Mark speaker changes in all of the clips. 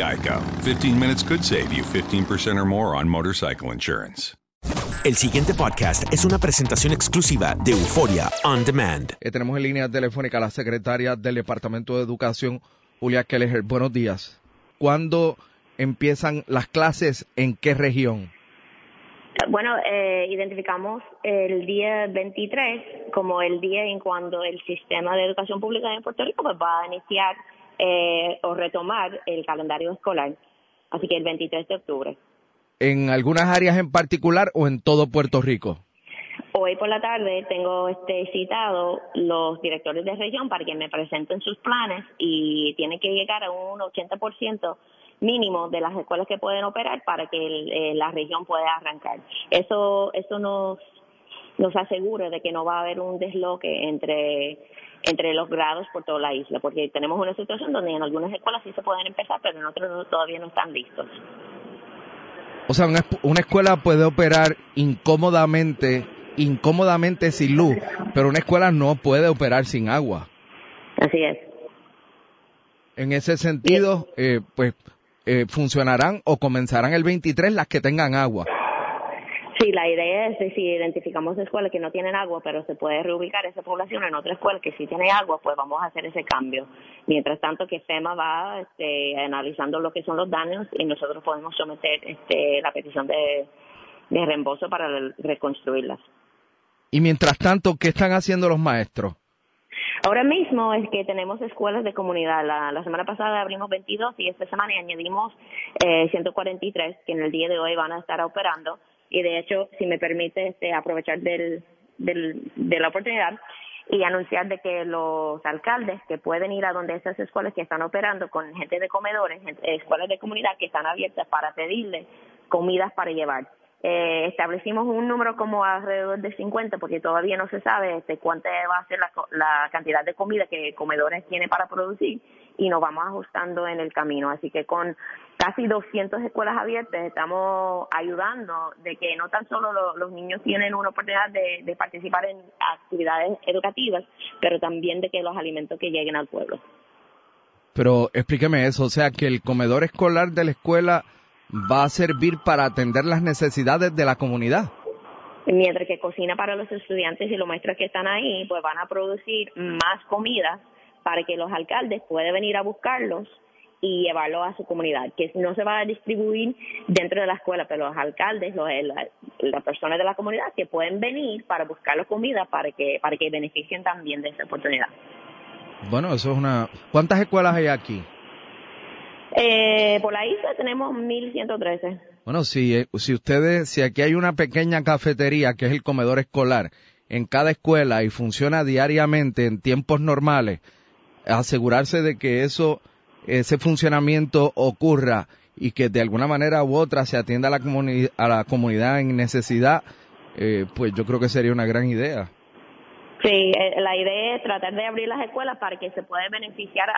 Speaker 1: Geico. 15 minutes could save you 15% or more on motorcycle insurance.
Speaker 2: El siguiente podcast es una presentación exclusiva de Euforia On Demand.
Speaker 3: Eh, tenemos en línea telefónica a la secretaria del Departamento de Educación, Julia Kelleher. Buenos días. ¿Cuándo empiezan las clases? ¿En qué región?
Speaker 4: Bueno, eh, identificamos el día 23 como el día en cuando el sistema de educación pública en Puerto Rico pues, va a iniciar eh, o retomar el calendario escolar. Así que el 23 de octubre.
Speaker 3: ¿En algunas áreas en particular o en todo Puerto Rico?
Speaker 4: Hoy por la tarde tengo este citado los directores de región para que me presenten sus planes y tienen que llegar a un 80% mínimo de las escuelas que pueden operar para que el- eh, la región pueda arrancar. Eso eso nos nos asegura de que no va a haber un desloque entre entre los grados por toda la isla, porque tenemos una situación donde en algunas escuelas sí se pueden empezar, pero en otras no- todavía no están listos.
Speaker 3: O sea, una escuela puede operar incómodamente, incómodamente sin luz, pero una escuela no puede operar sin agua.
Speaker 4: Así es.
Speaker 3: En ese sentido, eh, pues eh, funcionarán o comenzarán el 23 las que tengan agua.
Speaker 4: Sí, la idea es que si identificamos escuelas que no tienen agua, pero se puede reubicar esa población en otra escuela que sí tiene agua, pues vamos a hacer ese cambio. Mientras tanto que FEMA va este, analizando lo que son los daños y nosotros podemos someter este, la petición de, de reembolso para re- reconstruirlas.
Speaker 3: Y mientras tanto, ¿qué están haciendo los maestros?
Speaker 4: Ahora mismo es que tenemos escuelas de comunidad. La, la semana pasada abrimos 22 y esta semana añadimos eh, 143 que en el día de hoy van a estar operando. Y de hecho, si me permite este, aprovechar del, del, de la oportunidad y anunciar de que los alcaldes que pueden ir a donde esas escuelas que están operando con gente de comedores, escuelas de comunidad que están abiertas para pedirle comidas para llevar. Eh, establecimos un número como alrededor de 50 porque todavía no se sabe este, cuánta va a ser la, la cantidad de comida que comedores tiene para producir y nos vamos ajustando en el camino. Así que con casi 200 escuelas abiertas estamos ayudando de que no tan solo lo- los niños tienen una oportunidad de, de participar en actividades educativas, pero también de que los alimentos que lleguen al pueblo.
Speaker 3: Pero explíqueme eso, o sea, que el comedor escolar de la escuela va a servir para atender las necesidades de la comunidad.
Speaker 4: Mientras que cocina para los estudiantes y los maestros que están ahí, pues van a producir más comida para que los alcaldes puedan venir a buscarlos y llevarlo a su comunidad, que no se va a distribuir dentro de la escuela, pero los alcaldes, los, las personas de la comunidad que pueden venir para buscar la comida para que para que beneficien también de esa oportunidad.
Speaker 3: Bueno, eso es una... ¿Cuántas escuelas hay aquí?
Speaker 4: Eh, por la isla tenemos 1113.
Speaker 3: Bueno, si, eh, si ustedes, si aquí hay una pequeña cafetería que es el comedor escolar en cada escuela y funciona diariamente en tiempos normales, asegurarse de que eso, ese funcionamiento ocurra y que de alguna manera u otra se atienda a la, a la comunidad en necesidad, eh, pues yo creo que sería una gran idea.
Speaker 4: Sí, eh, la idea es tratar de abrir las escuelas para que se pueda beneficiar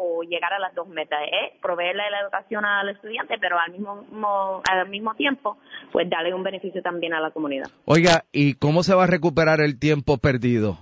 Speaker 4: o llegar a las dos metas, ¿eh? proveerle la educación al estudiante, pero al mismo, al mismo tiempo, pues darle un beneficio también a la comunidad.
Speaker 3: Oiga, ¿y cómo se va a recuperar el tiempo perdido?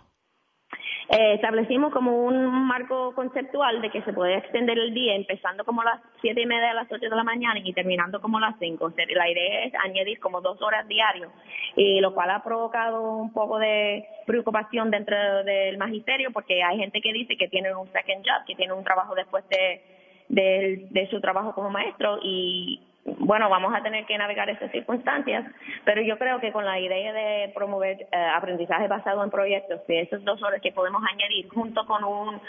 Speaker 4: Eh, establecimos como un marco conceptual de que se puede extender el día empezando como las siete y media a las ocho de la mañana y terminando como las cinco. la idea es añadir como dos horas diarios, y lo cual ha provocado un poco de preocupación dentro del magisterio porque hay gente que dice que tienen un second job, que tienen un trabajo después de, de su trabajo como maestro y bueno, vamos a tener que navegar esas circunstancias, pero yo creo que con la idea de promover eh, aprendizaje basado en proyectos, de esos dos horas que podemos añadir junto con un,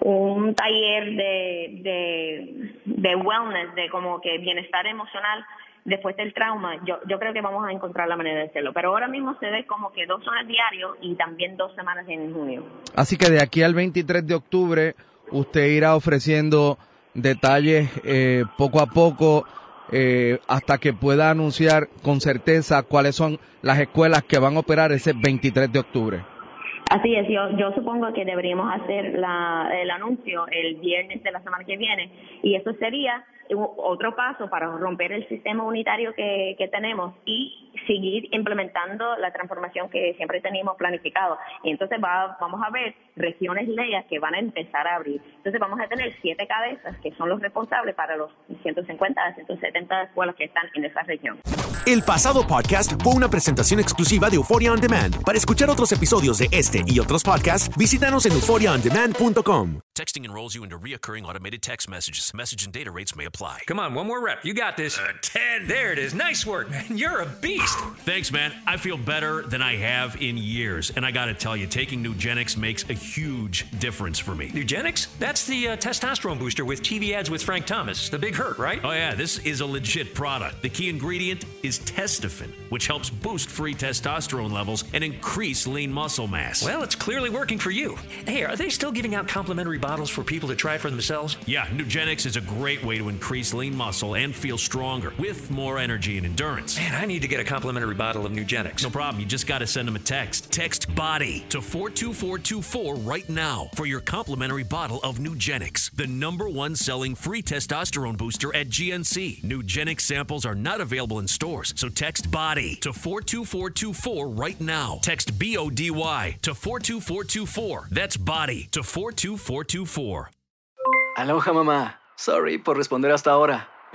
Speaker 4: un taller de, de, de wellness, de como que bienestar emocional después del trauma, yo, yo creo que vamos a encontrar la manera de hacerlo. Pero ahora mismo se ve como que dos horas diario y también dos semanas en junio.
Speaker 3: Así que de aquí al 23 de octubre, usted irá ofreciendo detalles eh, poco a poco eh, hasta que pueda anunciar con certeza cuáles son las escuelas que van a operar ese 23 de octubre.
Speaker 4: Así es, yo, yo supongo que deberíamos hacer la, el anuncio el viernes de la semana que viene y eso sería otro paso para romper el sistema unitario que, tenemos y seguir implementando la transformación que siempre teníamos planificado. Y entonces va, vamos a ver regiones leyes que van a empezar a abrir. Entonces vamos a tener siete cabezas que son los responsables para los 150 a 170 escuelas que están en esa región.
Speaker 2: El pasado podcast fue una presentación exclusiva de Euphoria On Demand. Para escuchar otros episodios de este y otros podcasts, visítanos en euphoriaondemand.com.
Speaker 5: Texting enrolls you into reoccurring automated text messages. Message and data rates may apply.
Speaker 6: Come on, one more rep. You got this.
Speaker 5: Uh, 10.
Speaker 6: There it is. Nice work, man. You're a beast.
Speaker 5: Thanks, man. I feel better than I have in years. And I got to tell you, taking Nugenix makes a huge difference for me.
Speaker 6: Nugenix? That's the uh, testosterone booster with TV ads with Frank Thomas. The big hurt, right?
Speaker 5: Oh, yeah. This is a legit product. The key ingredient is Testofen, which helps boost free testosterone levels and increase lean muscle mass.
Speaker 6: Well, it's clearly working for you. Hey, are they still giving out complimentary bottles for people to try for themselves?
Speaker 5: Yeah, Nugenix is a great way to increase lean muscle and feel stronger with more energy and endurance.
Speaker 6: Man, I need to get a complimentary bottle of Nugenix.
Speaker 5: No problem. You just got to send them a text. Text BODY to 42424 right now for your complimentary bottle of Nugenix, the number one selling free testosterone booster at GNC. Nugenix samples are not available in stores, so text BODY to 42424 right now. Text B O D Y to 42424. That's BODY to 42424.
Speaker 7: Aloha, mamá. Sorry por responder hasta ahora.